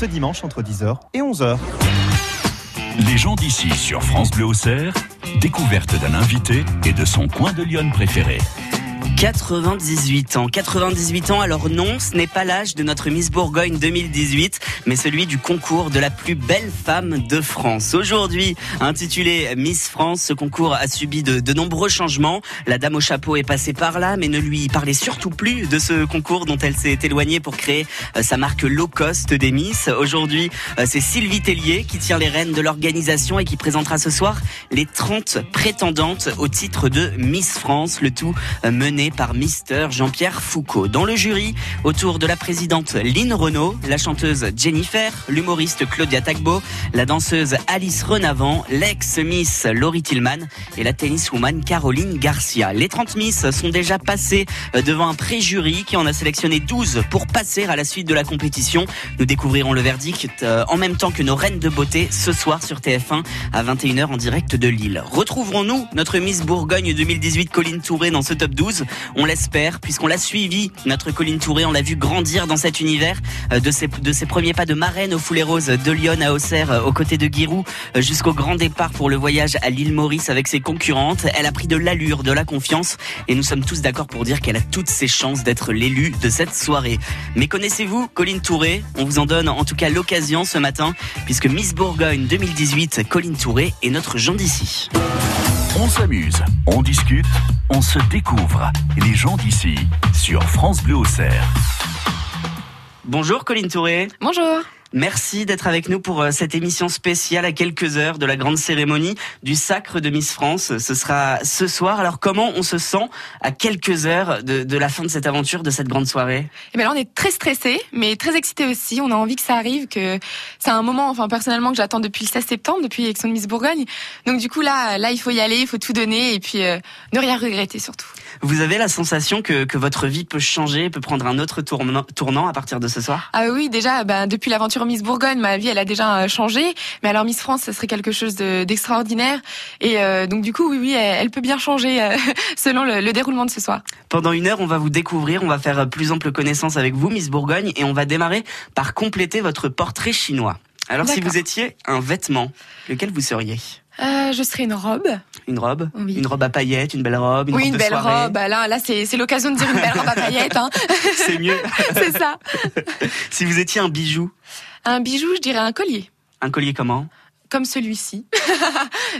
ce dimanche entre 10h et 11h. Les gens d'ici sur France Bleu Auxerre, découverte d'un invité et de son coin de Lyon préféré. 98 ans. 98 ans, alors non, ce n'est pas l'âge de notre Miss Bourgogne 2018, mais celui du concours de la plus belle femme de France. Aujourd'hui, intitulé Miss France, ce concours a subi de, de, nombreux changements. La dame au chapeau est passée par là, mais ne lui parlait surtout plus de ce concours dont elle s'est éloignée pour créer euh, sa marque low cost des Miss. Aujourd'hui, euh, c'est Sylvie Tellier qui tient les rênes de l'organisation et qui présentera ce soir les 30 prétendantes au titre de Miss France, le tout euh, par Mister Jean-Pierre Foucault. Dans le jury, autour de la présidente Lynn Renault, la chanteuse Jennifer, l'humoriste Claudia Tagbo, la danseuse Alice Renavant, l'ex-Miss Laurie Tillman et la tenniswoman Caroline Garcia. Les 30 Miss sont déjà passées devant un pré-jury qui en a sélectionné 12 pour passer à la suite de la compétition. Nous découvrirons le verdict euh, en même temps que nos reines de beauté ce soir sur TF1 à 21h en direct de Lille. Retrouverons-nous notre Miss Bourgogne 2018 Colline Touré dans ce top 12 on l'espère, puisqu'on l'a suivi, notre Colline Touré, on l'a vu grandir dans cet univers, euh, de ses, premiers pas de marraine au Foulée Rose de Lyon à Auxerre, euh, aux côtés de Giroud, euh, jusqu'au grand départ pour le voyage à l'île Maurice avec ses concurrentes. Elle a pris de l'allure, de la confiance, et nous sommes tous d'accord pour dire qu'elle a toutes ses chances d'être l'élue de cette soirée. Mais connaissez-vous Colline Touré? On vous en donne en tout cas l'occasion ce matin, puisque Miss Bourgogne 2018, Colline Touré est notre gens d'ici. On s'amuse, on discute, on se découvre. Les gens d'ici sur France Bleu Auxerre. Bonjour Colline Touré. Bonjour. Merci d'être avec nous pour euh, cette émission spéciale à quelques heures de la grande cérémonie du sacre de Miss France. Ce sera ce soir. Alors comment on se sent à quelques heures de, la fin de cette aventure, de cette grande soirée? Eh bien là, on est très stressé, mais très excité aussi. On a envie que ça arrive, que c'est un moment, enfin personnellement, que j'attends depuis le 16 septembre, depuis l'élection de Miss Bourgogne. Donc du coup là, là, il faut y aller, il faut tout donner et puis euh, ne rien regretter surtout. Vous avez la sensation que, que votre vie peut changer, peut prendre un autre tournant, tournant à partir de ce soir? Ah oui, déjà, ben, depuis l'aventure Miss Bourgogne, ma vie, elle a déjà changé. Mais alors Miss France, ça serait quelque chose d'extraordinaire. et euh, donc du coup, oui, oui, elle, elle peut bien changer euh, selon le, le, déroulement de ce soir. Pendant une heure, on va vous découvrir, on va faire plus ample connaissance avec vous, Miss Bourgogne, et on va démarrer par compléter votre portrait chinois. Alors si vous étiez un vêtement, lequel vous seriez? Euh, je serais une robe. Une robe oui. Une robe à paillettes, une belle robe, une Oui, robe une belle soirée. robe. Bah là, là c'est l'occasion de dire une belle robe à paillettes. Hein. c'est mieux. c'est ça. si vous étiez un bijou Un bijou, je dirais un collier. Un collier comment? Comme celui-ci.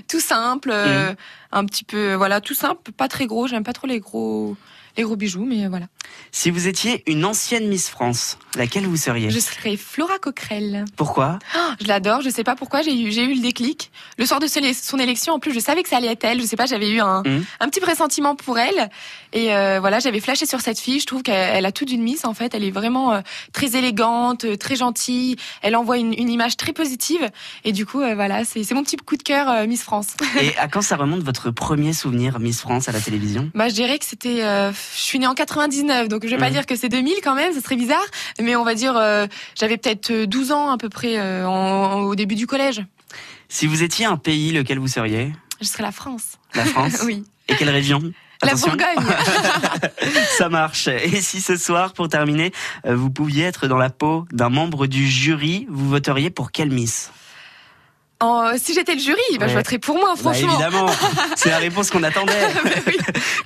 tout simple, mmh. un petit peu, voilà, tout simple, pas très gros. J'aime pas trop les gros les gros bijoux, mais voilà. Si vous étiez une ancienne Miss France, laquelle vous seriez? Je serais Flora Coquerel. Pourquoi? Oh, Je l'adore, je sais pas pourquoi, j'ai eu, j'ai eu le déclic. Le soir de son élection, en plus, je savais que ça allait être elle, je sais pas, j'avais eu un, mmh. un petit pressentiment pour elle. Et euh, voilà, j'avais flashé sur cette fille, je trouve qu'elle a tout d'une Miss, en fait. Elle est vraiment euh, très élégante, euh, très gentille, elle envoie une, une, image très positive. Et du coup, voilà, c'est mon petit coup de cœur Miss France. Et à quand ça remonte votre premier souvenir Miss France à la télévision? Bah, je dirais que c'était je suis née en 99, donc je vais pas Mhm. dire que c'est 2000 quand même, ce serait bizarre, mais on va dire, euh, j'avais peut-être 12 ans à peu près euh, en, au début du collège. Si vous étiez un pays, lequel vous seriez? Je serais la France. La France Oui. Et quelle région? La Attention. Bourgogne. Ça marche. Et si ce soir, pour terminer, euh, vous pouviez être dans la peau d'un membre du jury, vous voteriez pour quelle Miss? En- si j'étais le jury, bah, je voterais pour moi, Bah, franchement. évidemment, c'est la réponse qu'on attendait. Bah oui.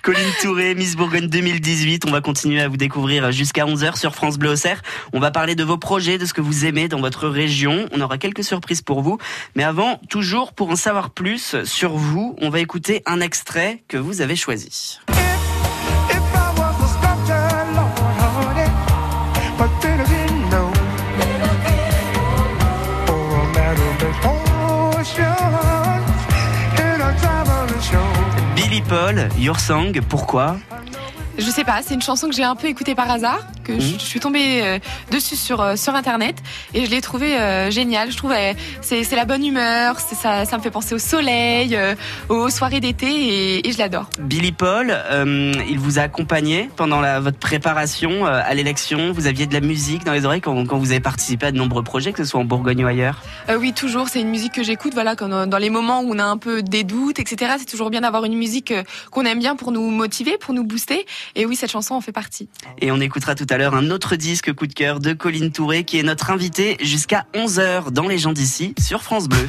Colline Touré, Miss Bourgogne 2018. On va continuer à vous découvrir jusqu'à 11h sur France Bleu Auxerre. On va parler de vos projets, de ce que vous aimez dans votre région. On aura quelques surprises pour vous. Mais avant, toujours pour en savoir plus sur vous, on va écouter un extrait que vous avez choisi. Paul, Your Song, pourquoi? Je sais pas, c'est une chanson que j'ai un peu écoutée par hasard, que Mhm. je, je suis tombée euh, dessus sur euh, sur internet et je l'ai trouvée euh, géniale. Je trouve c'est c'est la bonne humeur, ça ça me fait penser au soleil, euh, aux soirées d'été et, et je l'adore. Billy Paul, il vous a accompagné pendant la, votre préparation à l'élection. Vous aviez de la musique dans les oreilles quand, quand vous avez participé à de nombreux projets, que ce soit en Bourgogne ou ailleurs? Oui, toujours, c'est une musique que j'écoute. Voilà, quand, dans les moments où on a un peu des doutes, etc. C'est toujours bien d'avoir une musique qu'on aime bien pour nous motiver, pour nous booster. Et oui, cette chanson en fait partie. Et on écoutera tout à l'heure un autre disque coup de cœur de Colline Touré qui est notre invité jusqu'à 11h dans Les gens d'ici sur France Bleu.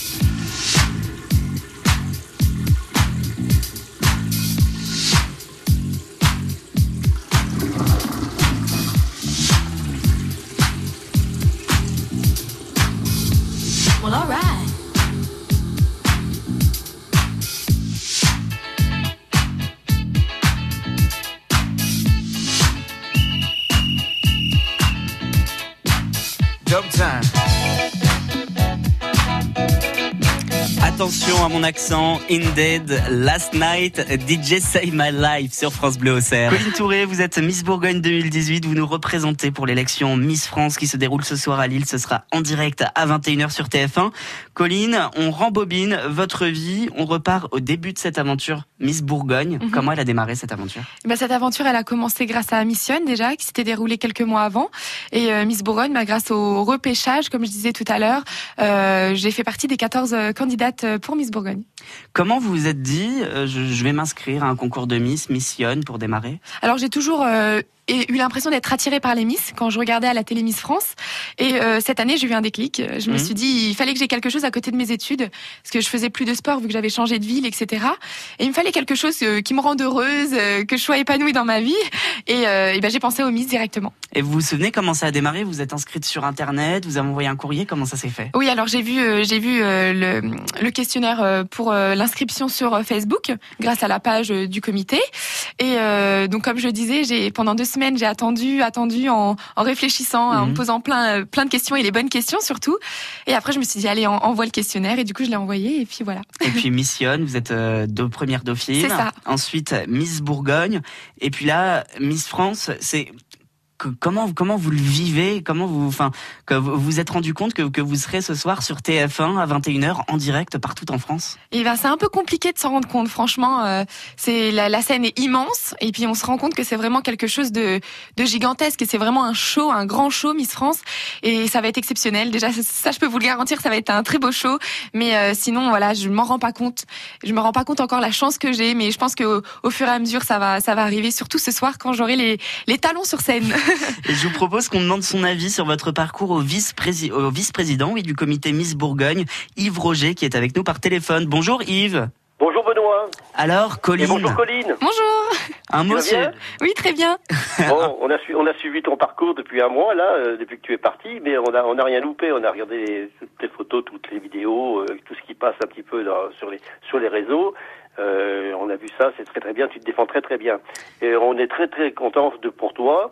Accent, Indeed, Last Night, DJ Save My Life sur France Bleu Auxerre. Colline Touré, vous êtes Miss Bourgogne 2018, vous nous représentez pour l'élection Miss France qui se déroule ce soir à Lille, ce sera en direct à 21h sur TF1. Colline, on rembobine votre vie, on repart au début de cette aventure Miss Bourgogne. Mhm. Comment elle a démarré cette aventure? Ben, cette aventure, elle a commencé grâce à Mission déjà, qui s'était déroulée quelques mois avant. Et euh, Miss Bourgogne, ben, grâce au repêchage, comme je disais tout à l'heure, euh, j'ai fait partie des 14 euh, candidates pour Miss Bourgogne. Comment vous vous êtes dit, euh, je, je vais m'inscrire à un concours de Miss, Mission pour démarrer? Alors j'ai toujours euh, eu l'impression d'être attirée par les Miss quand je regardais à la télé Miss France. Et euh, cette année, j'ai eu un déclic. Je me Mhm. suis dit, il fallait que j'ai quelque chose à côté de mes études, parce que je faisais plus de sport vu que j'avais changé de ville, etc. Et il me fallait quelque chose qui me rende heureuse, que je sois épanouie dans ma vie. Et, et ben, j'ai pensé aux Miss directement. Et vous vous souvenez comment ça a démarré? Vous êtes inscrite sur Internet, vous avez envoyé un courrier, comment ça s'est fait? Oui, alors j'ai vu, euh, j'ai vu euh, le, le questionnaire euh, pour euh, l'inscription sur Facebook, grâce à la page du comité. Et euh, donc, comme je disais, j'ai pendant deux semaines, j'ai attendu, attendu en, en réfléchissant, en Mhm. me posant plein, plein de questions et les bonnes questions surtout. Et après, je me suis dit, allez, en- envoie le questionnaire. Et du coup, je l'ai envoyé. Et puis voilà. Et puis Miss Yonne, vous êtes euh, de première dauphine. C'est ça. Ensuite Miss Bourgogne. Et puis là, Miss France, c'est comment comment vous le vivez Comment vous enfin que vous vous êtes rendu compte que, que vous serez ce soir sur TF1 à 21h en direct partout en France? Et ben, c'est un peu compliqué de s'en rendre compte. Franchement, euh, c'est la, scène est immense. Et puis, on se rend compte que c'est vraiment quelque chose de, de gigantesque. Et c'est vraiment un show, un grand show, Miss France. Et ça va être exceptionnel. Déjà, ça, je peux vous le garantir, ça va être un très beau show. Mais euh, sinon, voilà, je m'en rends pas compte. Je me rends pas compte encore la chance que j'ai. Mais je pense que au, au fur et à mesure, ça va, ça va arriver. Surtout ce soir, quand j'aurai les, les talons sur scène. Et je vous propose qu'on demande son avis sur votre parcours au vice-président oui, du comité Miss Bourgogne, Yves Roger, qui est avec nous par téléphone. Bonjour Yves. Bonjour Benoît. Alors, Et Colline, bonjour Colline. Bonjour. un mot sur... Oui, très bien. Bon, on a, su- on a suivi ton parcours depuis un mois là, euh, depuis que tu es parti, mais on a, on a rien loupé. On a regardé les- toutes les photos, toutes les vidéos, euh, tout ce qui passe un petit peu dans- sur les sur les réseaux. Euh, on a vu ça, c'est très très bien. Tu te défends très très bien. Et on est très très content de pour toi.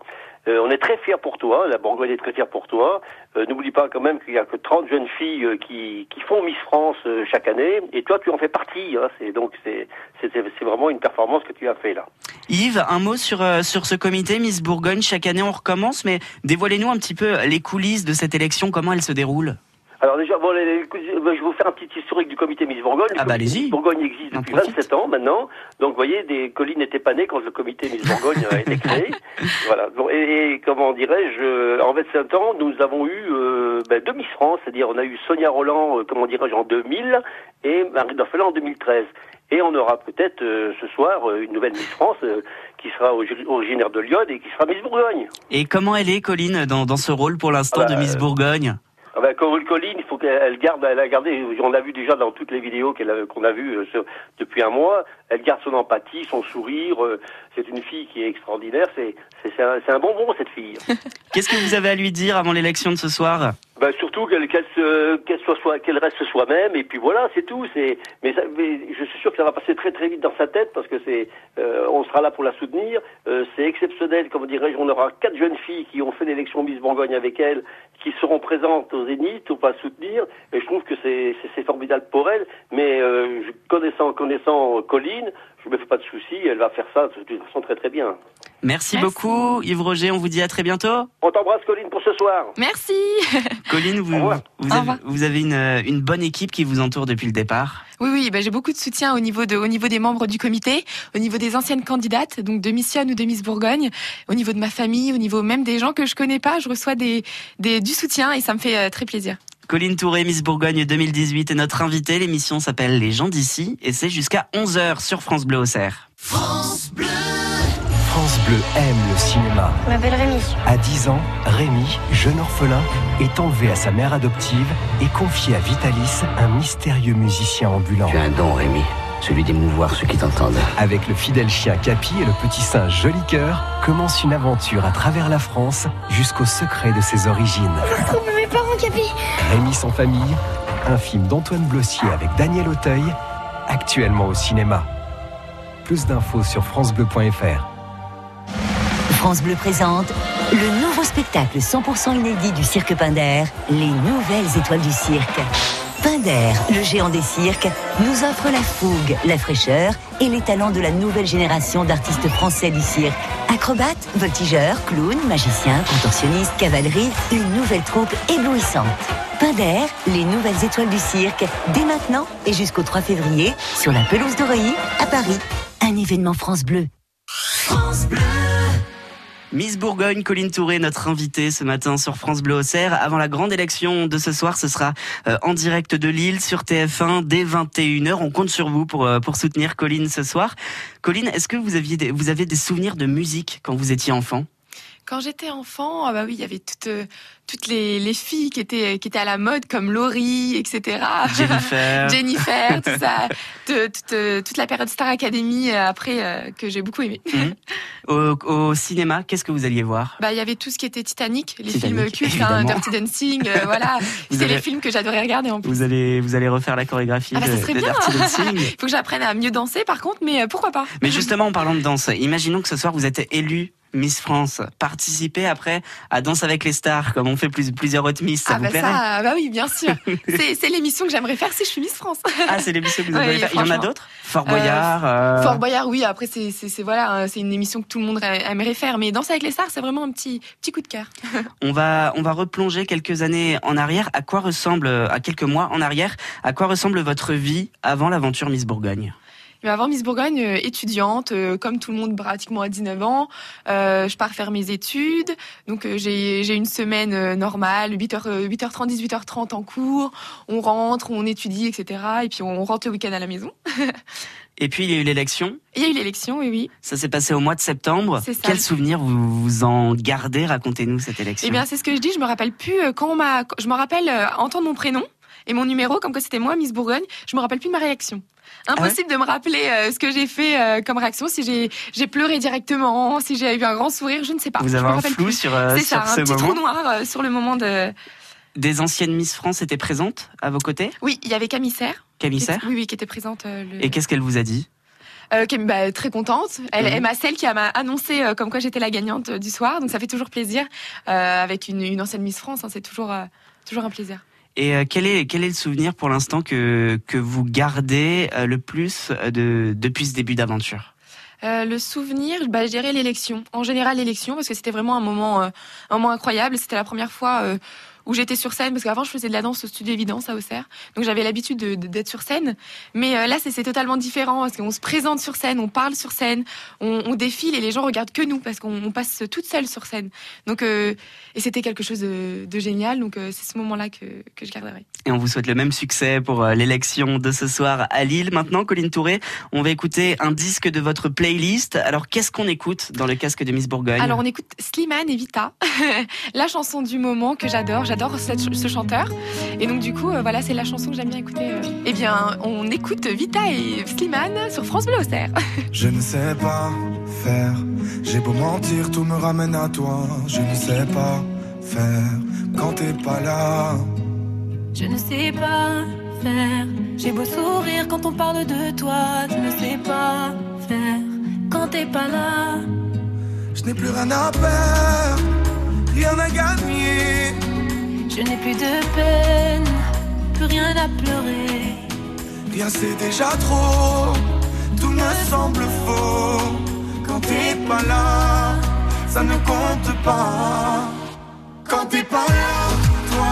Euh, on est très fiers pour toi. La Bourgogne est très fière pour toi. Euh, N'oublie pas quand même qu'il y a que 30 jeunes filles euh, qui, qui font Miss France chaque année, et toi tu en fais partie. Hein. C'est c'est vraiment une performance que tu as fait là. Yves, un mot sur, sur ce comité Miss Bourgogne. Chaque année, on recommence, mais dévoilez-nous un petit peu les coulisses de cette élection, comment elle se déroule? Alors déjà, bon, les- les- je vais vous faire un petit historique du comité Miss Bourgogne. Ah bah, allez-y. Miss Bourgogne existe depuis profite. 27 ans maintenant. Donc vous voyez, des collines n'étaient pas nées quand le comité Miss Bourgogne a été créé. Voilà. Bon, et, et comment dirais-je, euh, en 27 ans, nous avons eu euh, ben, deux Miss France, c'est-à-dire on a eu Sonia Roland, euh, comment dirais-je, en 2000 et Marie Dorfelin en 2013. Et on aura peut-être euh, ce soir euh, une nouvelle Miss France euh, qui sera origi- originaire de Lyon et qui sera Miss Bourgogne. Et comment elle est, Colline, dans, dans ce rôle pour l'instant Ah bah, de Miss euh, Bourgogne? Ben, Corinne Colline, il faut qu'elle elle garde, elle a gardé, on l'a vu déjà dans toutes les vidéos qu'on a vues euh, depuis un mois, elle garde son empathie, son sourire, euh, c'est une fille qui est extraordinaire, c'est c'est- un, bonbon cette fille. Qu'est-ce que vous avez à lui dire avant l'élection de ce soir? Ben, surtout qu'elle qu'elle se- qu'elle soit, soit- qu'elle reste soi-même et puis voilà c'est tout c'est mais, je suis sûr que ça va passer très très vite dans sa tête parce que c'est euh, on sera là pour la soutenir Euh, c'est exceptionnel comme dirais-je on aura quatre jeunes filles qui ont fait l'élection Miss Bourgogne avec elle qui seront présentes au Zénith pour la soutenir et je trouve que c'est c'est- formidable pour elle mais euh, connaissant connaissant Colline je me fais pas de soucis elle va faire ça de toute façon très très bien Merci, Merci. beaucoup, Yves Roger. On vous dit à très bientôt. on t'embrasse Colline pour ce soir Merci. Colline, vous, avez, revoir. vous avez une, euh, une bonne équipe qui vous entoure depuis le départ. Oui, oui, ben, j'ai beaucoup de soutien au niveau, de, au niveau des membres du comité, au niveau des anciennes candidates, donc de Mission ou de Miss Bourgogne, au niveau de ma famille, au niveau même des gens que je connais pas, je reçois des, des, du soutien et ça me fait euh, très plaisir. Colline Touré, Miss Bourgogne 2018 est notre invitée. L'émission s'appelle Les gens d'ici et c'est jusqu'à 11h sur France Bleu Auxerre. France Bleu aime le cinéma. Je m'appelle Rémi. À 10 ans, Rémi, jeune orphelin, est enlevé à sa mère adoptive et confié à Vitalis, un mystérieux musicien ambulant. Tu as un don, Rémi, celui d'émouvoir ceux qui t'entendent. Avec le fidèle chien Capi et le petit singe Joli Cœur, commence une aventure à travers la France jusqu'au secret de ses origines. Retrouve mes parents, Capi. Rémi sans famille, un film d'Antoine Blossier avec Daniel Auteuil, actuellement au cinéma. Plus d'infos sur francebleu.fr. France Bleu présente le nouveau spectacle 100% inédit du Cirque Pinder, les nouvelles étoiles du cirque. Pinder, le géant des cirques, nous offre la fougue, la fraîcheur et les talents de la nouvelle génération d'artistes français du cirque. Acrobates, voltigeurs, clowns, magiciens, contorsionnistes, cavalerie, une nouvelle troupe éblouissante. Pinder, les nouvelles étoiles du cirque, dès maintenant et jusqu'au 3 février, sur la pelouse d'Oreilly, à Paris. Un événement France Bleu. Miss Bourgogne, Colline Touré, notre invitée ce matin sur France Bleu Auxerre. Avant la grande élection de ce soir, ce sera euh, en direct de Lille sur TF1 dès 21h. On compte sur vous pour, euh, pour soutenir Colline ce soir. Colline, est-ce que vous, aviez des, vous avez des souvenirs de musique quand vous étiez enfant? Quand j'étais enfant, ah bah oui, il y avait toutes, euh, toutes les, les filles qui étaient, qui étaient à la mode, comme Laurie, etc. Jennifer. Jennifer, tout ça. Toute, euh, toute la période Star Academy après, que j'ai beaucoup aimé. Mhm. Au, au cinéma, qu'est-ce que vous alliez voir? Bah, il y avait tout ce qui était Titanic, les Titanic, films cultes, hein. Dirty Dancing, euh, voilà. Avez- les films que j'adorais regarder en plus. vous allez, vous allez refaire la chorégraphie Ah bah, ça serait de bien. Dirty Dancing. Il faut que j'apprenne à mieux danser, par contre, mais euh, pourquoi pas Mais justement, en parlant de danse, imaginons que ce soir vous êtes élu Miss France. Participez après à Danse avec les stars, comme on fait plus, plusieurs autres Miss. Ça ah vous bah plairait ça, bah oui, bien sûr. c'est l'émission que j'aimerais faire si je suis Miss France. Ah, c'est l'émission que vous avez faire. Il y en a d'autres Fort Boyard. euh, Fort Boyard, oui. Après, c'est voilà, hein, c'est une émission que tout le monde aimerait faire. Mais Danser avec les stars, c'est vraiment un petit petit coup de cœur. On va, on va replonger quelques années en arrière. À quoi ressemble, à quelques mois en arrière, à quoi ressemble votre vie avant l'aventure Miss Bourgogne? Mais avant Miss Bourgogne, euh, étudiante, euh, comme tout le monde pratiquement à 19 ans, euh, je pars faire mes études. Donc j'ai une semaine normale, 8h, euh, 8h30, 18h30 en cours. On rentre, on étudie, etc. Et puis on rentre le week-end à la maison. Et puis il y a eu l'élection. Il y a eu l'élection, oui, oui. Ça s'est passé au mois de septembre. C'est ça. Quel souvenir vous, vous en gardez? Racontez-nous cette élection. Eh bien, c'est ce que je dis. Je me rappelle plus quand on m'a. Je me rappelle entendre mon prénom et mon numéro, comme que c'était moi, Miss Bourgogne. Je me rappelle plus de ma réaction. Ah Impossible de me rappeler euh, ce que j'ai fait euh, comme réaction. Si j'ai pleuré directement, si j'ai eu un grand sourire, je ne sais pas. Vous Je avez me un flou plus. sur, euh, C'est sur ça, ce un petit moment. trou noir euh, sur le moment de. Des anciennes Miss France étaient présentes à vos côtés? Oui, il y avait Camille Serre. Camille Serre Oui, oui, qui était présente. le- Et qu'est-ce qu'elle vous a dit? Euh, qui est bah, très contente. Elle est ma celle qui m'a annoncé euh, comme quoi j'étais la gagnante euh, du soir. Donc ça fait toujours plaisir avec une, une ancienne Miss France. hein, c'est toujours toujours un plaisir. Et euh, quel, est, quel est le souvenir pour l'instant que, que vous gardez euh, le plus euh, de, depuis ce début d'aventure? Le souvenir, bah, je dirais l'élection. En général, l'élection, parce que c'était vraiment un moment, un moment incroyable. C'était la première fois où j'étais sur scène, parce qu'avant, je faisais de la danse au studio Évidence à Auxerre. Donc, j'avais l'habitude de- de- d'être sur scène. Mais euh, là, c'est totalement différent, parce qu'on se présente sur scène, on parle sur scène, on, on défile et les gens regardent que nous, parce qu'on on passe toute seule sur scène. Donc, euh, et c'était quelque chose de, de génial. Donc, euh, c'est ce moment-là que, que je garderai. Et on vous souhaite le même succès pour l'élection de ce soir à Lille. Maintenant, Colline Touré, on va écouter un disque de votre playlist. Alors, qu'est-ce qu'on écoute dans le casque de Miss Bourgogne? Alors on écoute Slimane et Vita, la chanson du moment que j'adore. J'adore ce chanteur. Et donc du coup, euh, voilà, c'est la chanson que j'aime bien écouter. euh. Eh bien, on écoute Vita et Slimane sur France Bleu Auxerre. Je ne sais pas faire. J'ai beau mentir, tout me ramène à toi. Je ne sais pas faire quand t'es pas là. Je ne sais pas faire. J'ai beau sourire quand on parle de toi. Je ne sais pas faire quand t'es pas là. Je n'ai plus rien à perdre, rien à gagner. Je n'ai plus de peine, plus rien à pleurer. Rien c'est déjà trop, tout me semble faux. Quand t'es pas là, ça ne compte pas. Quand t'es pas là, toi,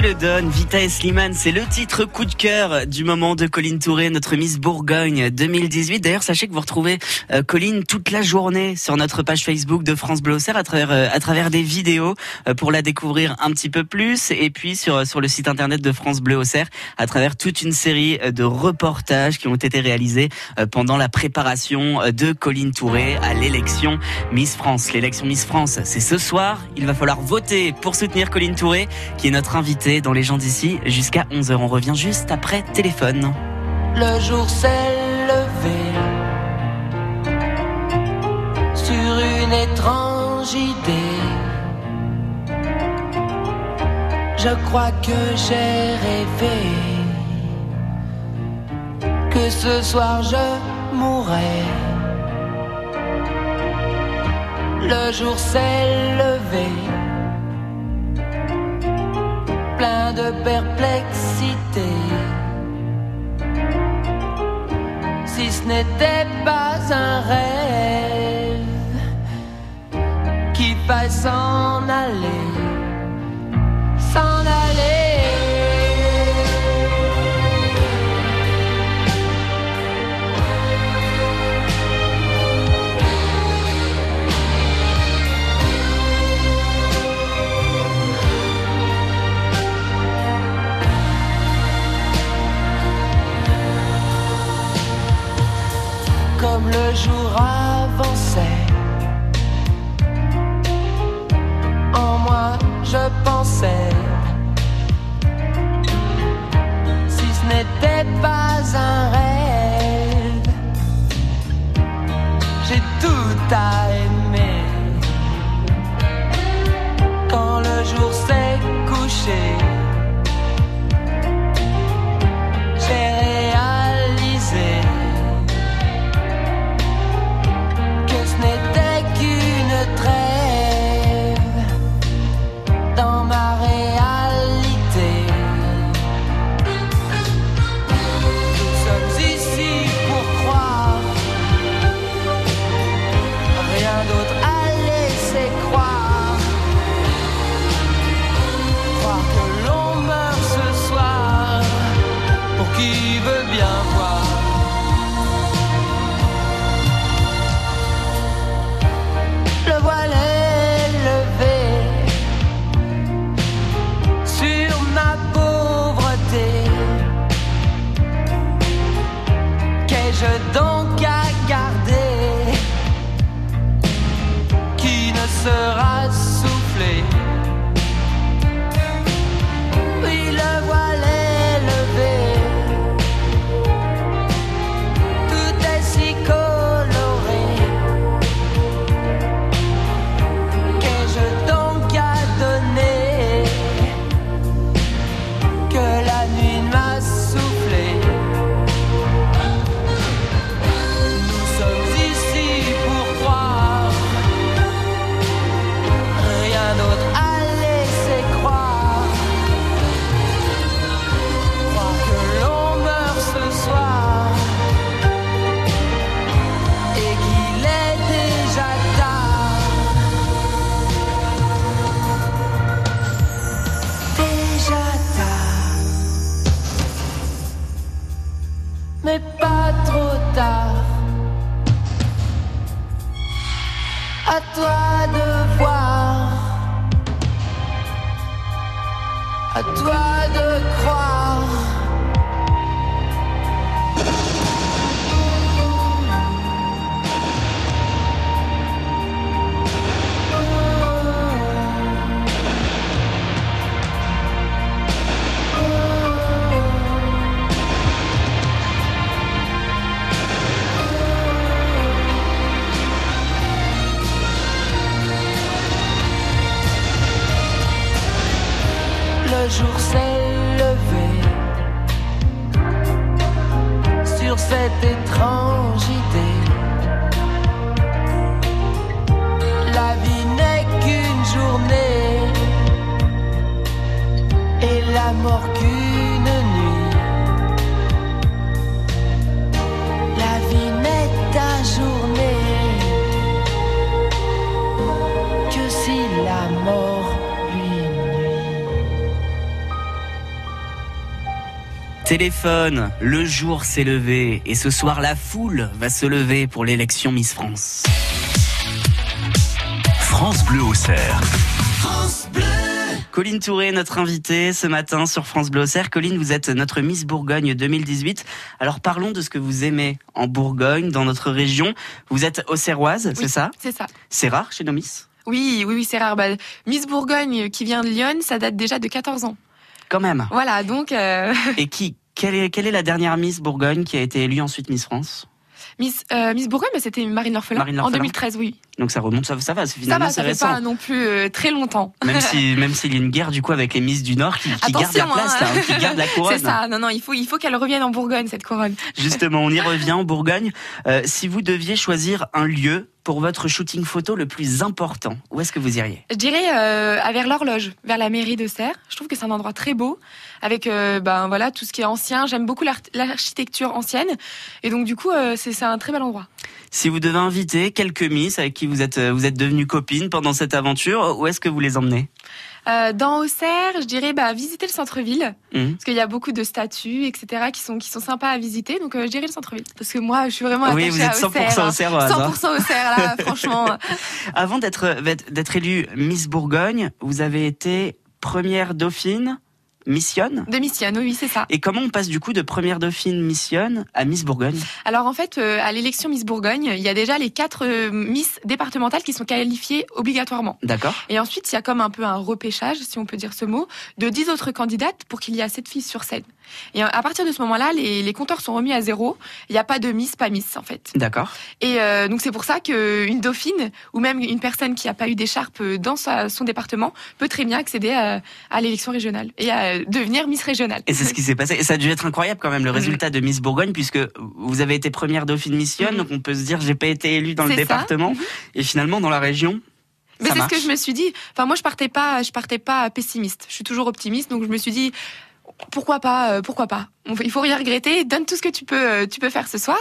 Le donne, Vita et c'est le titre coup de cœur du moment de Colline Touré, notre Miss Bourgogne 2018. D'ailleurs, sachez que vous retrouvez euh, Colline toute la journée sur notre page Facebook de France Bleu à travers euh, à travers des vidéos euh, pour la découvrir un petit peu plus et puis sur sur le site internet de France Bleu Auxerre à travers toute une série de reportages qui ont été réalisés euh, pendant la préparation euh, de Colline Touré à l'élection Miss France. L'élection Miss France, c'est ce soir. Il va falloir voter pour soutenir Colline Touré, qui est notre invitée dans Les gens d'ici jusqu'à 11h. On revient juste après téléphone. Le jour s'est levé sur une étrange idée. Je crois que j'ai rêvé que ce soir je mourrais. Le jour s'est levé, plein de perplexité. si ce n'était pas un rêve qu'il faille s'en aller, s'en aller. Le jour avançait, en moi je pensais, si ce n'était pas un rêve, j'ai tout à aimer. Quand le jour s'est couché, À toi de voir, à toi de croire. Étrange idée. La vie n'est qu'une journée et la mort Téléphone, le jour s'est levé et ce soir la foule va se lever pour l'élection Miss France. France Bleu au cerf. Colline Touré, notre invitée ce matin sur France Bleu Auxerre. Colline, vous êtes notre Miss Bourgogne 2018. Alors parlons de ce que vous aimez en Bourgogne, dans notre région. Vous êtes auxerroise, c'est ça? C'est ça. C'est rare chez nos Miss? Oui, oui, oui, c'est rare. Bah, Miss Bourgogne qui vient de Lyon, ça date déjà de 14 ans. Quand même. Voilà, donc euh, Et qui quelle est, quelle est la dernière Miss Bourgogne qui a été élue ensuite Miss France? Miss, euh, Miss Bourgogne, bah, c'était Marine L'Orphelin Marine en L'Orphelin. 2013, oui. Donc ça remonte, ça, ça va, c'est Ça finalement va, ça fait récent. pas non plus euh, très longtemps. Même si, même s'il y a une guerre du coup avec les Miss du Nord qui, qui gardent la place, hein. là, hein, qui gardent la couronne. C'est ça, non, non, il faut, il faut qu'elle revienne en Bourgogne, cette couronne. Justement, on y revient en Bourgogne. Euh, si vous deviez choisir un lieu pour votre shooting photo le plus important, où est-ce que vous iriez Je dirais euh, vers l'horloge, vers la mairie de Serres. Je trouve que c'est un endroit très beau, avec euh, ben voilà tout ce qui est ancien. J'aime beaucoup l'architecture ancienne, et donc du coup euh, c'est un très bel endroit. Si vous devez inviter quelques Miss avec qui vous êtes, euh, vous êtes devenues copines pendant cette aventure, où est-ce que vous les emmenez? Euh, dans Auxerre, je dirais bah, visiter le centre-ville, Mhm. parce qu'il y a beaucoup de statues, etc., qui sont qui sont sympas à visiter. Donc euh, je dirais le centre-ville, parce que moi je suis vraiment Oui, attachée vous êtes à 100% Auxerre. hein. auxerroise, hein. 100% Auxerre là, franchement. Avant d'être d'être élue Miss Bourgogne, vous avez été première dauphine missionne. De missionne, oui, c'est ça. Et comment on passe du coup de première dauphine missionne à Miss Bourgogne? Alors en fait, euh, à l'élection Miss Bourgogne, il y a déjà les quatre euh, Miss départementales qui sont qualifiées obligatoirement. D'accord. Et ensuite, il y a comme un peu un repêchage, si on peut dire ce mot, de 10 autres candidates pour qu'il y ait assez de filles sur scène. Et à partir de ce moment-là, les, les compteurs sont remis à zéro. Il n'y a pas de Miss, pas Miss en fait. D'accord. Et euh, donc c'est pour ça qu'une dauphine ou même une personne qui n'a pas eu d'écharpe dans sa- son département peut très bien accéder à, à l'élection régionale et à devenir Miss régionale. Et c'est ce qui s'est passé. Et ça a dû être incroyable quand même le résultat de Miss Bourgogne puisque vous avez été première dauphine missionne, donc on peut se dire j'ai pas été élue dans le département et finalement dans la région. Mais c'est ce que je me suis dit. Enfin, moi, je partais pas, je partais pas pessimiste. Je suis toujours optimiste, donc je me suis dit, pourquoi pas, euh, pourquoi pas. Il faut rien regretter. Donne tout ce que tu peux, euh, tu peux faire ce soir.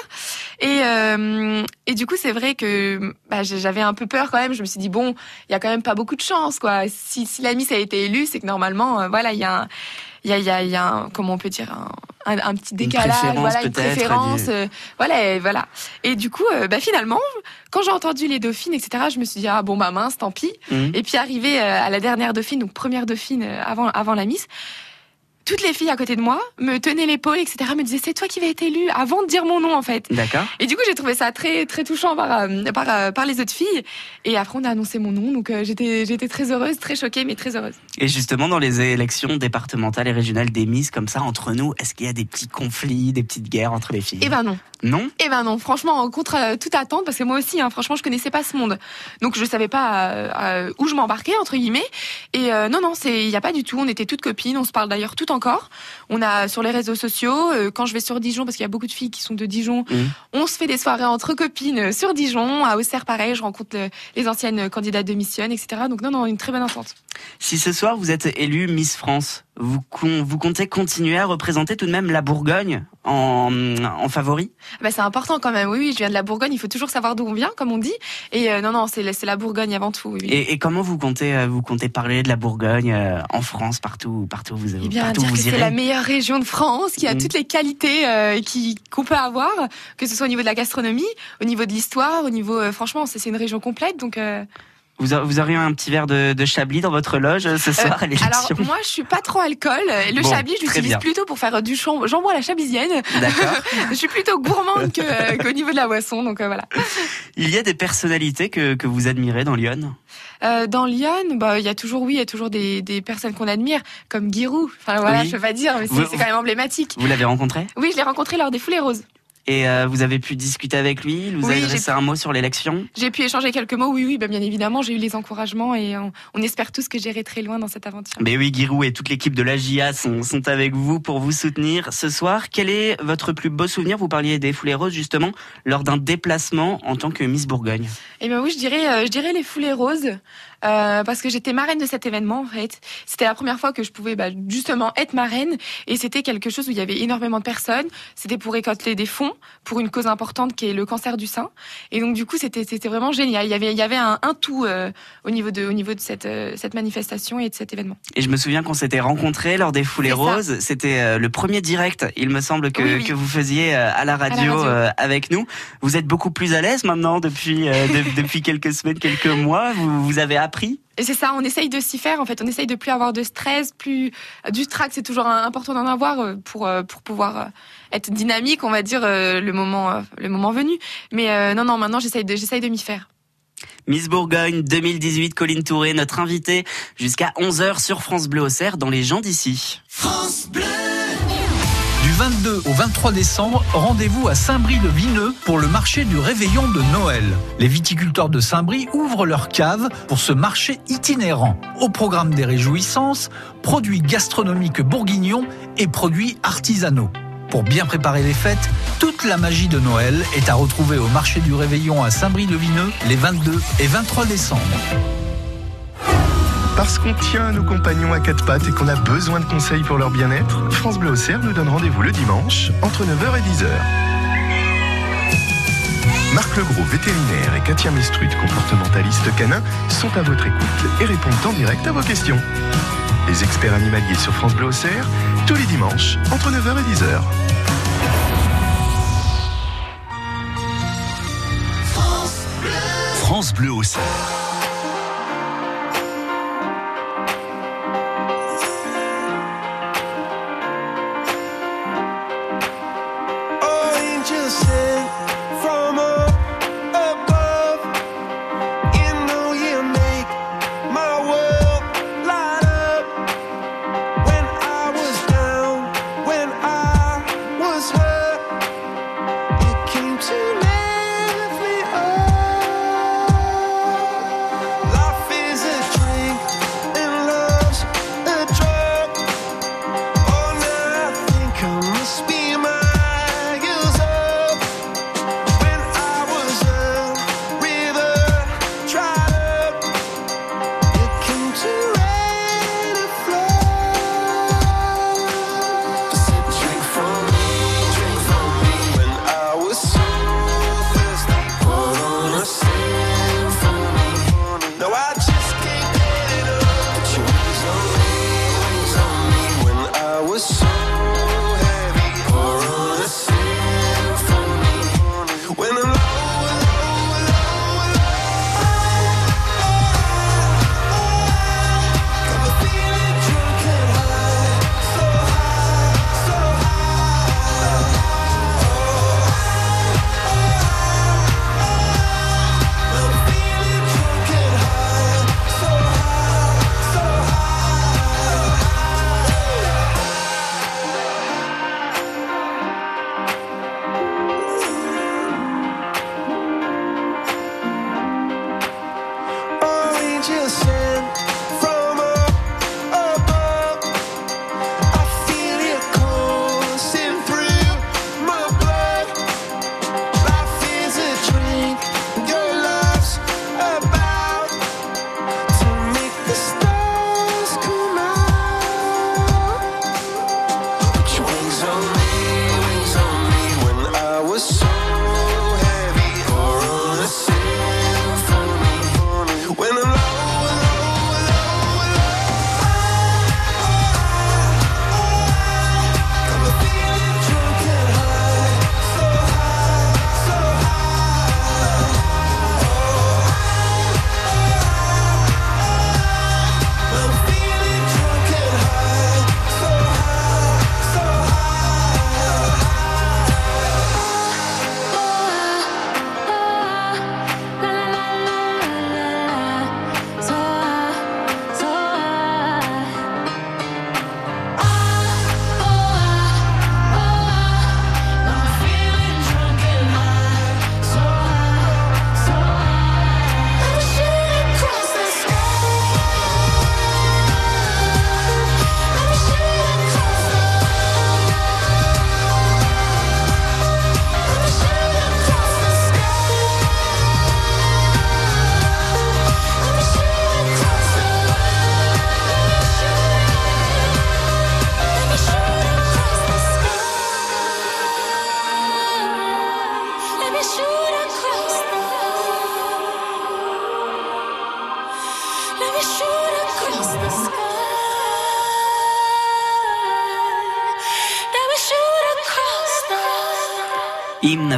Et euh, et du coup, c'est vrai que bah, j'avais un peu peur quand même. Je me suis dit bon, il y a quand même pas beaucoup de chance, quoi. Si si la Miss a été élue, c'est que normalement, euh, voilà, il y a un il y a, il y a, il y a un, comment on peut dire, un, un, un petit décalage, voilà, une préférence, du- voilà, et voilà. Et du coup, bah, finalement, quand j'ai entendu les dauphines, etc., je me suis dit, ah bon, bah mince, tant pis. Mhm. Et puis arrivé à la dernière dauphine, donc première dauphine avant, avant la Miss, toutes les filles à côté de moi me tenaient l'épaule, etc., me disaient, c'est toi qui vas être élue, avant de dire mon nom, en fait. D'accord. Et du coup, j'ai trouvé ça très très touchant par euh, par, euh, par les autres filles. Et après, on a annoncé mon nom, donc euh, j'étais j'étais très heureuse, très choquée, mais très heureuse. Et justement dans les élections départementales et régionales des Miss comme ça entre nous, est-ce qu'il y a des petits conflits, des petites guerres entre les filles? Eh ben non. Non? Eh ben non, franchement, contre toute attente, parce que moi aussi, hein, franchement, je connaissais pas ce monde, donc je savais pas euh, où je m'embarquais entre guillemets. Et euh, non, non, c'est, il y a pas du tout. On était toutes copines, on se parle d'ailleurs tout encore. On a sur les réseaux sociaux, euh, quand je vais sur Dijon, parce qu'il y a beaucoup de filles qui sont de Dijon, Mhm. on se fait des soirées entre copines euh, sur Dijon. À Auxerre, pareil, je rencontre les anciennes candidates de mission, etc. Donc non, non, une très bonne entente. Si ce soir vous êtes élue Miss France, vous, vous comptez continuer à représenter tout de même la Bourgogne en, en favori? Bah, C'est important quand même, oui, oui, je viens de la Bourgogne, il faut toujours savoir d'où on vient, comme on dit. Et euh, non, non, c'est la Bourgogne avant tout. Oui. Et, et, comment vous comptez, euh, vous comptez parler de la Bourgogne euh, en France, partout, partout où vous, eh bien, dire que c'est la meilleure région de France, qui a mmh. toutes les qualités euh, qu'on peut avoir, que ce soit au niveau de la gastronomie, au niveau de l'histoire, au niveau, franchement, c'est une région complète, donc... Vous, vous auriez un petit verre de, de Chablis dans votre loge euh, ce soir à l'élection Alors moi je suis pas trop alcool. Le bon, Chablis je l'utilise plutôt pour faire du jambon à la chablisienne. D'accord. je suis plutôt gourmande qu'au qu niveau de la boisson, donc euh, voilà. Il y a des personnalités que, que vous admirez dans Lyon? Euh, Dans Lyon, bah il y a toujours oui, il y a toujours des, des personnes qu'on admire, comme Giroud. Enfin voilà, oui. je peux pas dire, mais c'est quand même emblématique. Vous l'avez rencontré? Oui, je l'ai rencontré lors des Foulées Roses. Et euh, vous avez pu discuter avec lui, il vous oui, a adressé un mot sur l'élection? J'ai pu échanger quelques mots, oui, oui, ben bien évidemment, j'ai eu les encouragements et on, on, espère tous que j'irai très loin dans cette aventure. Mais oui, Giroud et toute l'équipe de l'AGIA sont, sont avec vous pour vous soutenir ce soir. Quel est votre plus beau souvenir? Vous parliez des Foulées Roses justement lors d'un déplacement en tant que Miss Bourgogne. Eh bien oui, je dirais, euh, je dirais les Foulées Roses. Euh, parce que j'étais marraine de cet événement en fait. C'était la première fois que je pouvais bah, justement être marraine et c'était quelque chose où il y avait énormément de personnes. C'était pour récolter des fonds pour une cause importante qui est le cancer du sein. Et donc du coup c'était c'était vraiment génial. Il y avait il y avait un, un tout euh, au niveau de au niveau de cette euh, cette manifestation et de cet événement. Et je me souviens qu'on s'était rencontrés lors des Foulées Roses. C'était le premier direct, il me semble que oui, oui. que vous faisiez à la radio, à la radio. avec nous. Vous êtes beaucoup plus à l'aise maintenant depuis de, depuis quelques semaines, quelques mois. Vous vous avez appris et c'est ça, on essaye de s'y faire. En fait, on essaye de plus avoir de stress, plus du trac. C'est toujours important d'en avoir euh, pour euh, pour pouvoir être dynamique, on va dire le moment le moment venu. Mais non, non, maintenant j'essaye de j'essaye de m'y faire. Miss Bourgogne 2018, Colline Touré, notre invitée jusqu'à 11h sur France Bleu Auxerre dans les gens d'ici. France Bleu. Du 22 au 23 décembre, rendez-vous à Saint-Brie-le-Vineux pour le marché du réveillon de Noël. Les viticulteurs de Saint-Brie ouvrent leur cave pour ce marché itinérant. Au programme des réjouissances, produits gastronomiques bourguignons et produits artisanaux. Pour bien préparer les fêtes, toute la magie de Noël est à retrouver au marché du réveillon à Saint-Brie-le-Vineux les 22 et 23 décembre. Parce qu'on tient nos compagnons à quatre pattes et qu'on a besoin de conseils pour leur bien-être, France Bleu Auxerre nous donne rendez-vous le dimanche entre 9h et 10h. Marc Legros, vétérinaire, et Katia Mestrut, comportementaliste canin, sont à votre écoute et répondent en direct à vos questions. Les experts animaliers sur France Bleu Auxerre, tous les dimanches entre 9h et 10h. France Bleu. France Bleu Auxerre.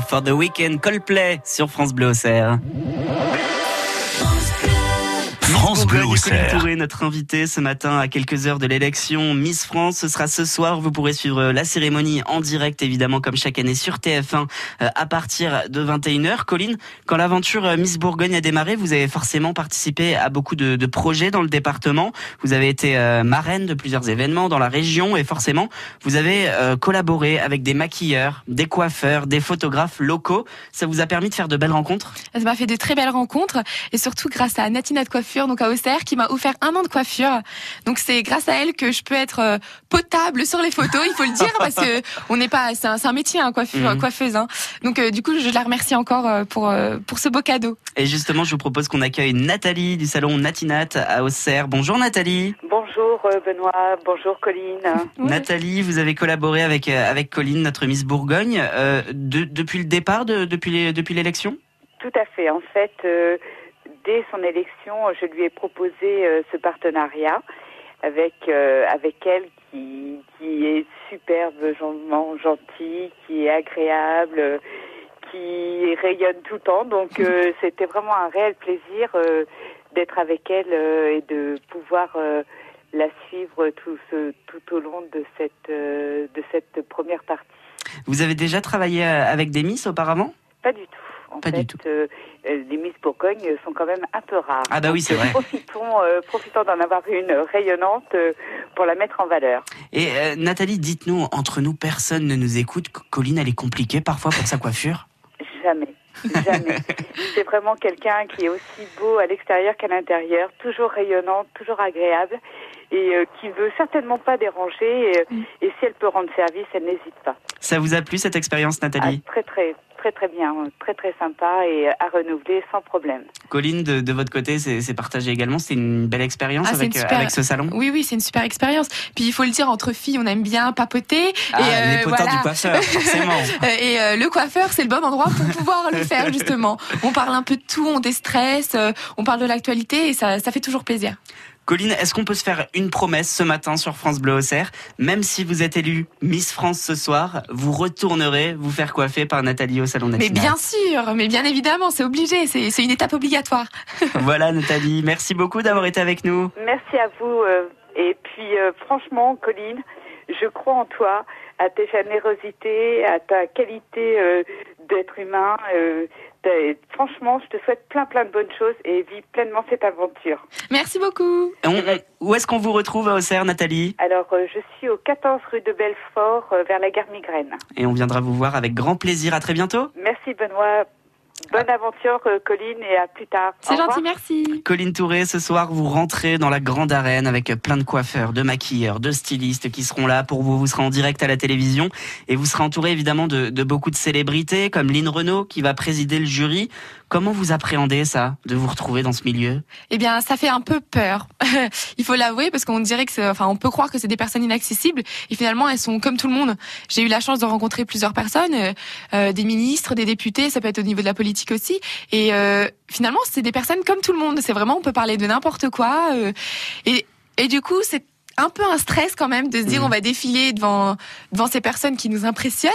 For the Weekend Coldplay sur France Bleu Auxerre. Auxerre. Touré, notre invité ce matin à quelques heures de l'élection Miss France. Ce sera ce soir. Vous pourrez suivre la cérémonie en direct, évidemment, comme chaque année sur TF1 euh, à partir de 21h. Colline, quand l'aventure euh, Miss Bourgogne a démarré, vous avez forcément participé à beaucoup de, de projets dans le département. Vous avez été euh, marraine de plusieurs événements dans la région et forcément, vous avez collaboré avec des maquilleurs, des coiffeurs, des photographes locaux. Ça vous a permis de faire de belles rencontres? Ça m'a fait de très belles rencontres et surtout grâce à Natina de Coiffure donc à Auxerre, qui m'a offert un an de coiffure. Donc c'est grâce à elle que je peux être euh, potable sur les photos, il faut le dire, parce que on n'est pas, c'est un, un, métier, hein, coiffure, mhm. coiffeuse. Hein. Donc euh, du coup, je la remercie encore euh, pour pour ce beau cadeau. Et justement, je vous propose qu'on accueille Nathalie du salon Natinat à Auxerre. Bonjour Nathalie. Bonjour Benoît, bonjour Colline. Nathalie, vous avez collaboré avec avec Colline, notre Miss Bourgogne, de, depuis le départ, de, depuis depuis l'élection? Tout à fait. En fait, dès son élection, je lui ai proposé euh, ce partenariat avec euh, avec elle qui qui est superbement gentille, qui est agréable, qui rayonne tout le temps. Donc euh, c'était vraiment un réel plaisir d'être avec elle et de pouvoir la suivre tout ce, tout au long de cette de cette première partie. Vous avez déjà travaillé avec des Miss auparavant? Pas du tout. En pas fait, du tout. Euh, les Miss Bourgogne sont quand même un peu rares. Ah bah oui, c'est vrai. Profitons, euh, profitons d'en avoir une rayonnante euh, pour la mettre en valeur. Et Nathalie, dites-nous, entre nous, personne ne nous écoute. Colline, elle est compliquée parfois pour sa coiffure Jamais. Jamais. c'est vraiment quelqu'un qui est aussi beau à l'extérieur qu'à l'intérieur, toujours rayonnante, toujours agréable et qui veut certainement pas déranger. Et, mm. et, si elle peut rendre service, elle n'hésite pas. Ça vous a plu cette expérience, Nathalie? Ah, Très très très très bien, très très sympa et à renouveler sans problème. Colline, de, votre côté, c'est partagé également. C'est une belle expérience ah, avec, avec ce salon. Oui, oui, c'est une super expérience. Puis il faut le dire, entre filles, on aime bien papoter. Ah, et, les euh, potins du coiffeur, forcément. et euh, le coiffeur, c'est le bon endroit pour pouvoir le faire justement. On parle un peu de tout, on déstresse, euh, on parle de l'actualité et ça, ça fait toujours plaisir. Colline, est-ce qu'on peut se faire une promesse ce matin sur France Bleu Auxerre? Même si vous êtes élue Miss France ce soir, vous retournerez vous faire coiffer par Nathalie au Salon National. Mais bien sûr, mais bien évidemment, c'est obligé, c'est une étape obligatoire. voilà Nathalie, merci beaucoup d'avoir été avec nous. Merci à vous. Euh, et puis euh, franchement, Colline, je crois en toi, à ta générosité, à ta qualité euh, d'être humain. Franchement, je te souhaite plein plein de bonnes choses et vis pleinement cette aventure. Merci beaucoup. où est-ce qu'on vous retrouve à Auxerre, Nathalie Alors, euh, je suis au 14 rue de Belfort, euh, vers la gare Migraine. Et on viendra vous voir avec grand plaisir. À très bientôt. Merci Benoît. Bonne aventure, euh, Colline, et à plus tard. C'est gentil, merci. Colline Touré, ce soir, vous rentrez dans la grande arène avec plein de coiffeurs, de maquilleurs, de stylistes qui seront là pour vous. Vous serez en direct à la télévision et vous serez entouré évidemment de, de beaucoup de célébrités comme Lynn Renault qui va présider le jury. Comment vous appréhendez ça, de vous retrouver dans ce milieu? Eh bien, ça fait un peu peur. Il faut l'avouer parce qu'on dirait que, enfin, on peut croire que c'est des personnes inaccessibles et finalement, elles sont comme tout le monde. J'ai eu la chance de rencontrer plusieurs personnes, euh, euh, des ministres, des députés, ça peut être au niveau de la politique aussi. Et euh, finalement, c'est des personnes comme tout le monde. C'est vraiment, on peut parler de n'importe quoi. et, et du coup, c'est un peu un stress quand même de se dire mmh. on va défiler devant devant ces personnes qui nous impressionnent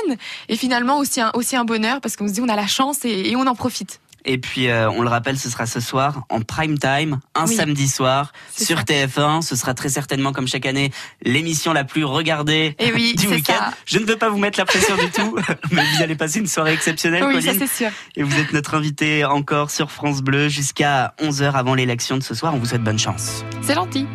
et finalement aussi un aussi un bonheur parce qu'on se dit on a la chance et on en profite. Et puis, euh, on le rappelle, ce sera ce soir en prime time, un samedi soir sur TF1. Ce sera très certainement, comme chaque année, l'émission la plus regardée Et oui, du week-end. Je ne veux pas vous mettre la pression du tout, mais vous allez passer une soirée exceptionnelle, oui, ça sûr. Et vous êtes notre invité encore sur France Bleu jusqu'à 11h avant l'élection de ce soir. On vous souhaite bonne chance. C'est gentil.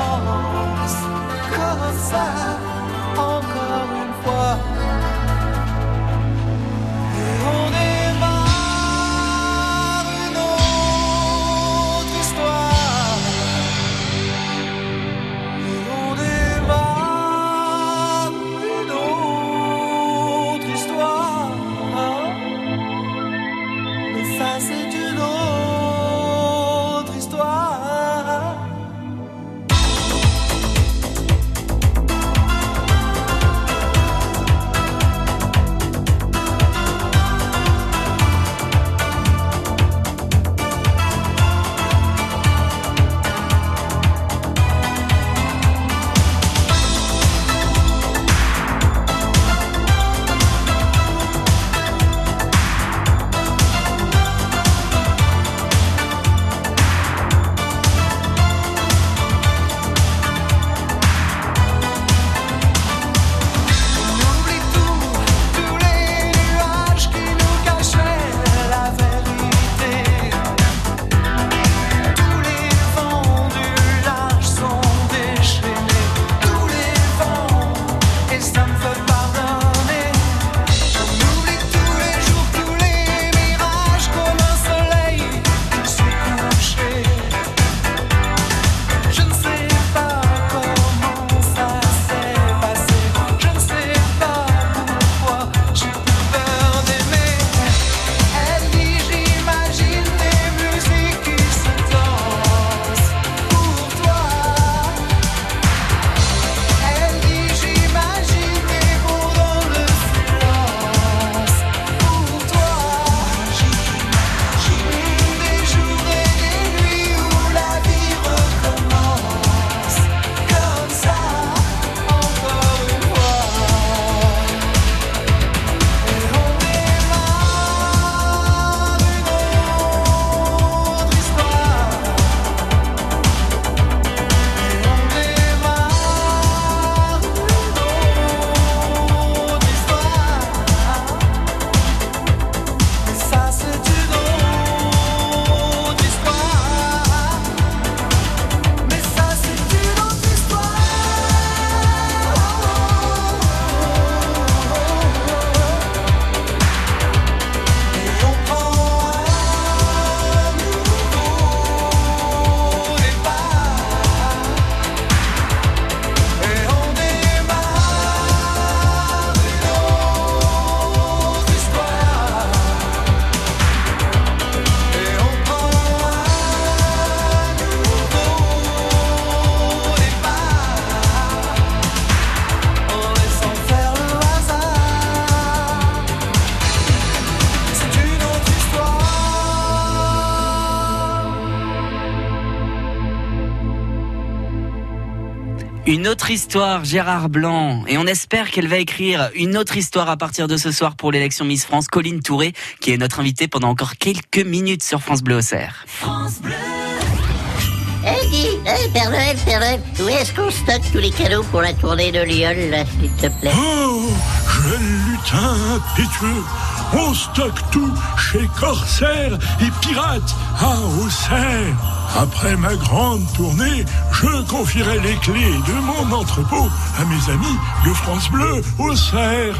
Recommence comme ça encore Une autre histoire, Gérard Blanc. Et on espère qu'elle va écrire une autre histoire à partir de ce soir pour l'élection Miss France, Colline Touré, qui est notre invitée pendant encore quelques minutes sur France Bleu Auxerre. Eh dis, eh, Père Noël, Père Noël, où est-ce qu'on stocke tous les cadeaux pour la tournée de Lyon, là, s'il te plaît? Oh, jeune lutin impétueux, on stocke tout chez Corsair et Pirates à Auxerre. Après ma grande tournée, je confierai les clés de mon entrepôt à mes amis de France Bleu Auxerre.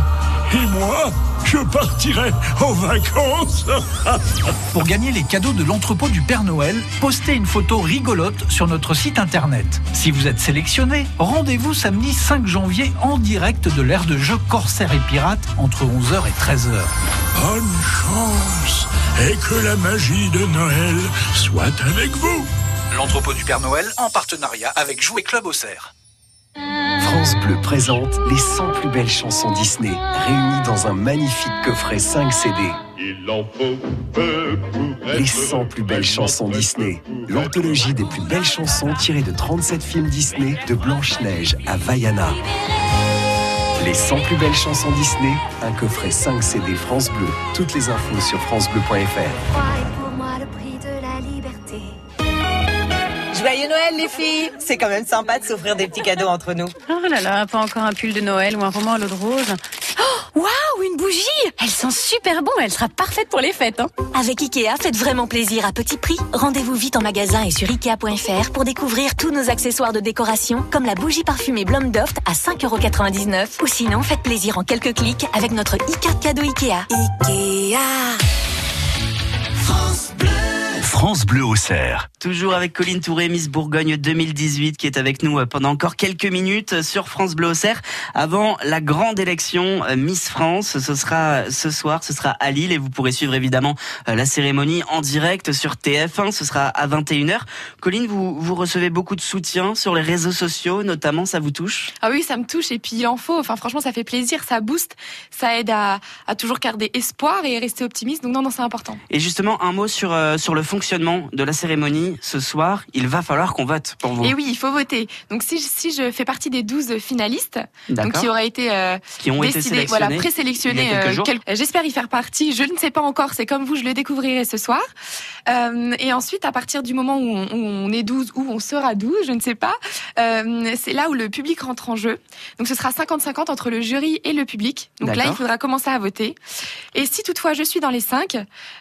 Et moi, je partirai en vacances. Pour gagner les cadeaux de l'entrepôt du Père Noël, postez une photo rigolote sur notre site internet. Si vous êtes sélectionné, rendez-vous samedi 5 janvier en direct de l'aire de jeu Corsair et Pirate entre 11h et 13h. Bonne chance et que la magie de Noël soit avec vous. L'entrepôt du Père Noël en partenariat avec Jouet Club Auxerre. France Bleu présente les 100 plus belles chansons Disney, réunies dans un magnifique coffret 5 CD. Les 100 plus belles chansons Disney, l'anthologie des plus belles chansons tirées de 37 films Disney, de Blanche-Neige à Vaiana. Les 100 plus belles chansons Disney, un coffret 5 CD France Bleu. Toutes les infos sur francebleu.fr. Noël, les filles C'est quand même sympa de s'offrir des petits cadeaux entre nous. Oh là là, pas encore un pull de Noël ou un roman à l'eau de rose. Oh, waouh, une bougie Elle sent super bon, elle sera parfaite pour les fêtes. Hein. Avec Ikea, faites vraiment plaisir à petit prix. Rendez-vous vite en magasin et sur Ikea.fr pour découvrir tous nos accessoires de décoration, comme la bougie parfumée Blomdoft à 5,99€. Ou sinon, faites plaisir en quelques clics avec notre e-carte cadeau Ikea. Ikea France Bleu. France Bleu au cerf. Toujours avec Colline Touré, Miss Bourgogne 2018, qui est avec nous euh, pendant encore quelques minutes sur France Bleu au cerf. Avant la grande élection euh, Miss France, ce sera ce soir, ce sera à Lille et vous pourrez suivre évidemment euh, la cérémonie en direct sur TF1. Ce sera à 21h. Colline, vous, vous recevez beaucoup de soutien sur les réseaux sociaux, notamment, ça vous touche? Ah oui, ça me touche et puis il en faut. Enfin, franchement, ça fait plaisir, ça booste, ça aide à, à toujours garder espoir et rester optimiste. Donc non, non, c'est important. Et justement, un mot sur, euh, sur le fonctionnement de la cérémonie ce soir. Il va falloir qu'on vote pour vous. Et oui, il faut voter. Donc si, si je fais partie des 12 finalistes, donc qui auraient été euh, Qui ont été décidés, sélectionnés voilà, présélectionnés. quel- J'espère y faire partie. Je ne sais pas encore. C'est comme vous, je le découvrirai ce soir. Euh, et ensuite, à partir du moment où on, où on est 12 ou on sera 12, je ne sais pas, euh, c'est là où le public rentre en jeu. Donc ce sera 50-50 entre le jury et le public. Donc là, il faudra commencer à voter. Et si toutefois je suis dans les 5,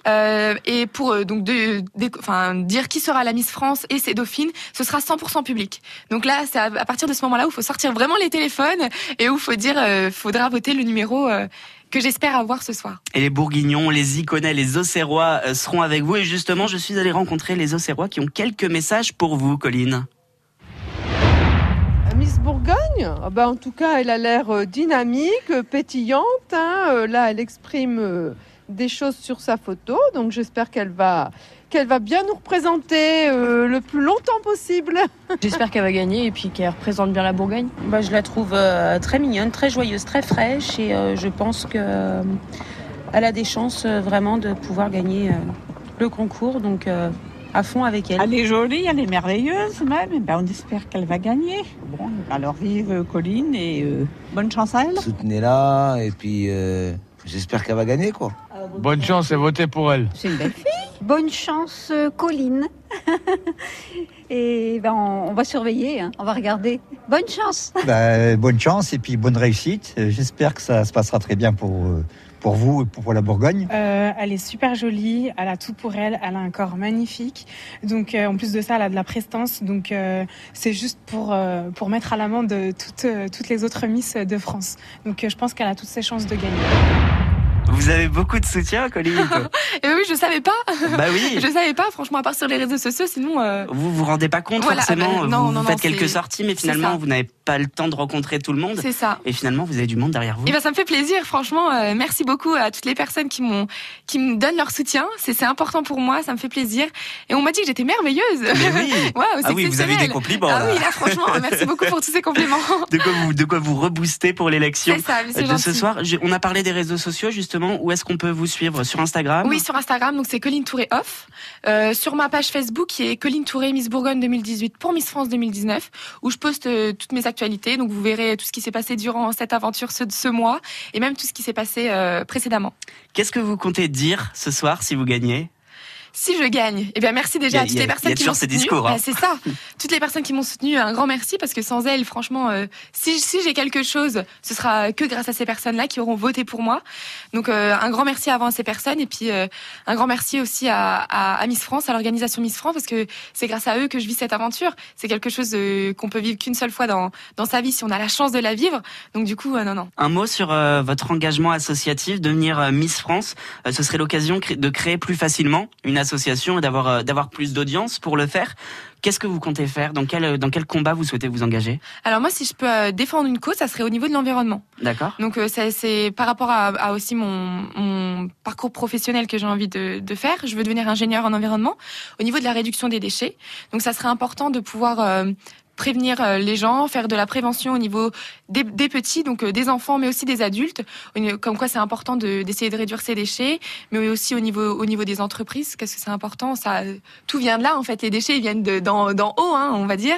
euh, et pour euh, donc de, de- enfin, dire qui sera la Miss France et ses dauphines, ce sera 100% public. Donc là, c'est à, à partir de ce moment-là où il faut sortir vraiment les téléphones et où il faut dire, euh, faudra voter le numéro euh, que j'espère avoir ce soir. Et les Bourguignons, les Iconais, les Auxerrois euh, seront avec vous. Et justement, je suis allé rencontrer les Auxerrois qui ont quelques messages pour vous, Colline. Miss Bourgogne, ah bah, en tout cas, elle a l'air dynamique, pétillante. hein. Là, elle exprime des choses sur sa photo, donc j'espère qu'elle va, qu'elle va bien nous représenter euh, le plus longtemps possible. J'espère qu'elle va gagner et puis qu'elle représente bien la Bourgogne. Bah, je la trouve euh, très mignonne, très joyeuse, très fraîche et euh, je pense que euh, elle a des chances euh, vraiment de pouvoir gagner euh, le concours. Donc euh, à fond avec elle. Elle est jolie, elle est merveilleuse même. Eh ben, on espère qu'elle va gagner. Bon, alors vive Colline et euh, bonne chance à elle. Soutenez-la et puis euh, j'espère qu'elle va gagner quoi. Bonne chance et votez pour elle. C'est une belle fille. Bonne chance, euh, Colline. Et ben, on, on va surveiller, hein, on va regarder. Bonne chance. Bah, bonne chance et puis bonne réussite. J'espère que ça se passera très bien pour, euh, pour vous et pour, la Bourgogne. Euh, elle est super jolie, elle a tout pour elle, elle a un corps magnifique. Donc euh, en plus de ça, elle a de la prestance. Donc euh, c'est juste pour euh, pour mettre à l'amende toutes toutes les autres Miss de France. Donc euh, je pense qu'elle a toutes ses chances de gagner. Vous avez beaucoup de soutien, Colline. Et oui, je savais pas. Bah oui. je savais pas, franchement, à part sur les réseaux sociaux, sinon. euh, vous vous rendez pas compte Voilà, forcément. euh, non, vous non, faites non, quelques sorties, mais finalement, vous n'avez pas le temps de rencontrer tout le monde. C'est ça. Et finalement, vous avez du monde derrière vous. Eh ben, ça me fait plaisir, franchement. euh, merci beaucoup à toutes les personnes qui m'ont, qui me donnent leur soutien. C'est, important pour moi, ça me fait plaisir. Et on m'a dit que j'étais merveilleuse. Mais oui. C'est Ah oui, vous avez eu des compliments, Ah là. oui, là, franchement, merci beaucoup pour tous ces compliments. De quoi vous, de quoi vous rebooster pour l'élection C'est ça, mais c'est de ce soir. Je- on a parlé des réseaux sociaux justement. Où est-ce qu'on peut vous suivre sur Instagram? Oui, sur Instagram, donc c'est Colline Touré off. Euh, sur ma page Facebook, qui est Colline Touré Miss Bourgogne 2018 pour Miss France 2019, où je poste euh, toutes mes actualités. Donc vous verrez tout ce qui s'est passé durant cette aventure ce, ce mois, et même tout ce qui s'est passé euh, précédemment. Qu'est-ce que vous comptez dire ce soir si vous gagnez? Si je gagne, eh bien merci déjà a- à toutes a- les personnes qui m'ont soutenu. discours, hein. Bah, c'est ça. Toutes les personnes qui m'ont soutenu, un grand merci parce que sans elles, franchement, euh, si, si j'ai quelque chose, ce sera que grâce à ces personnes-là qui auront voté pour moi. Donc euh, un grand merci avant à ces personnes et puis euh, un grand merci aussi à, à, à Miss France, à l'organisation Miss France parce que c'est grâce à eux que je vis cette aventure. C'est quelque chose qu'on peut vivre qu'une seule fois dans dans sa vie si on a la chance de la vivre. Donc du coup, non non. Un mot sur votre engagement associatif, devenir Miss France. Ce serait l'occasion de créer plus facilement une association et d'avoir euh, d'avoir plus d'audience pour le faire. Qu'est-ce que vous comptez faire? Dans quel dans quel combat vous souhaitez vous engager? Alors moi, si je peux euh, défendre une cause, ça serait au niveau de l'environnement. D'accord. Donc euh, c'est- c'est par rapport à, à aussi mon, mon parcours professionnel que j'ai envie de, de faire. Je veux devenir ingénieur en environnement au niveau de la réduction des déchets. Donc ça serait important de pouvoir euh, prévenir euh, les gens, faire de la prévention au niveau des, des petits, donc euh, des enfants, mais aussi des adultes. Comme quoi, c'est important de- d'essayer de, réduire ces déchets, mais aussi au niveau au niveau des entreprises. Qu'est-ce que c'est important? Ça, tout vient de là en fait. Les déchets ils viennent de- d'en haut, hein, on va dire.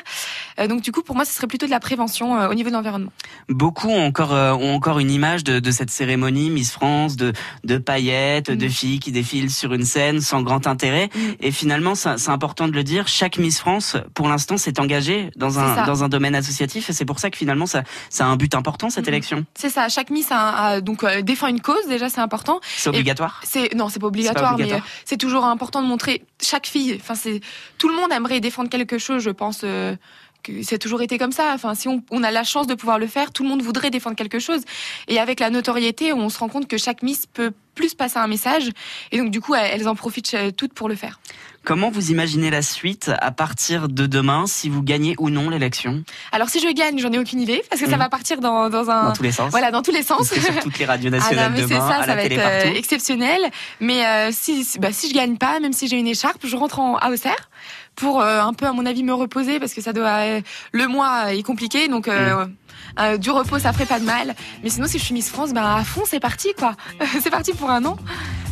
Euh, donc du coup, pour moi, ce serait plutôt de la prévention euh, au niveau de l'environnement. Beaucoup ont encore, euh, ont encore une image de, de cette cérémonie Miss France, de, de paillettes, Mm. de filles qui défilent sur une scène sans grand intérêt. Et finalement, c'est important de le dire, chaque Miss France, pour l'instant, s'est engagée dans Un, dans un domaine associatif. Et c'est pour ça que finalement, ça, ça a un but important, cette Mhm. élection. C'est ça. Chaque Miss a, a- donc euh, défend une cause. Déjà, c'est important. C'est obligatoire C'est non, c'est pas obligatoire, obligatoire. mais c'est toujours important de montrer chaque fille. Enfin, c'est tout le monde aimerait défendre quelque chose. Je pense euh, que c'est toujours été comme ça. Enfin, si on, on a la chance de pouvoir le faire, tout le monde voudrait défendre quelque chose. Et avec la notoriété, on se rend compte que chaque Miss peut plus passer un message. Et donc, du coup, elles en profitent euh, toutes pour le faire. Comment vous imaginez la suite à partir de demain, si vous gagnez ou non l'élection? Alors, si je gagne, j'en ai aucune idée parce que ça Mhm. va partir dans, dans un Dans tous les sens. Voilà, dans tous les sens. Sur toutes les radios Ah nationales non, c'est demain, ça, à ça la va télé être euh, partout. exceptionnel. Mais euh, si, si- bah, si je gagne pas, même si j'ai une écharpe, je rentre en, à Auxerre pour euh, un peu, à mon avis, me reposer parce que ça doit euh, le mois est compliqué, donc euh, du repos ça ferait pas de mal. Mais sinon, si je suis Miss France, ben à fond, c'est parti quoi. c'est parti pour un an.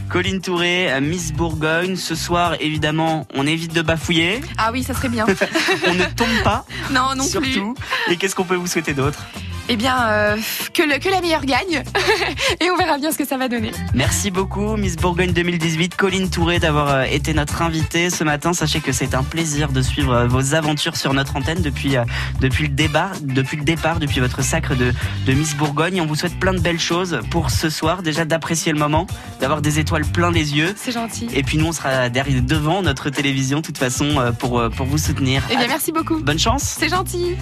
Colline Touré, Miss Bourgogne. Ce soir, évidemment, on évite de bafouiller. Ah oui, ça serait bien. on ne tombe pas. non, non plus. surtout. Et qu'est-ce qu'on peut vous souhaiter d'autre? Eh bien, euh, que, le, que la meilleure gagne et on verra bien ce que ça va donner. Merci beaucoup, Miss Bourgogne 2018, Colline Touré, d'avoir euh, été notre invitée ce matin. Sachez que c'est un plaisir de suivre euh, vos aventures sur notre antenne depuis, depuis, le, débat, depuis le départ, depuis votre sacre de, de Miss Bourgogne. On vous souhaite plein de belles choses pour ce soir. Déjà d'apprécier le moment, d'avoir des étoiles plein les yeux. C'est gentil. Et puis nous, on sera derrière, devant notre télévision, de toute façon, pour, pour vous soutenir. Eh bien, merci beaucoup. Bonne chance. C'est gentil.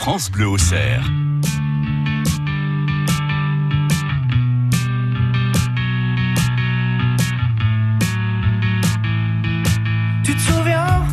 France Bleu au cerf. Tu te souviens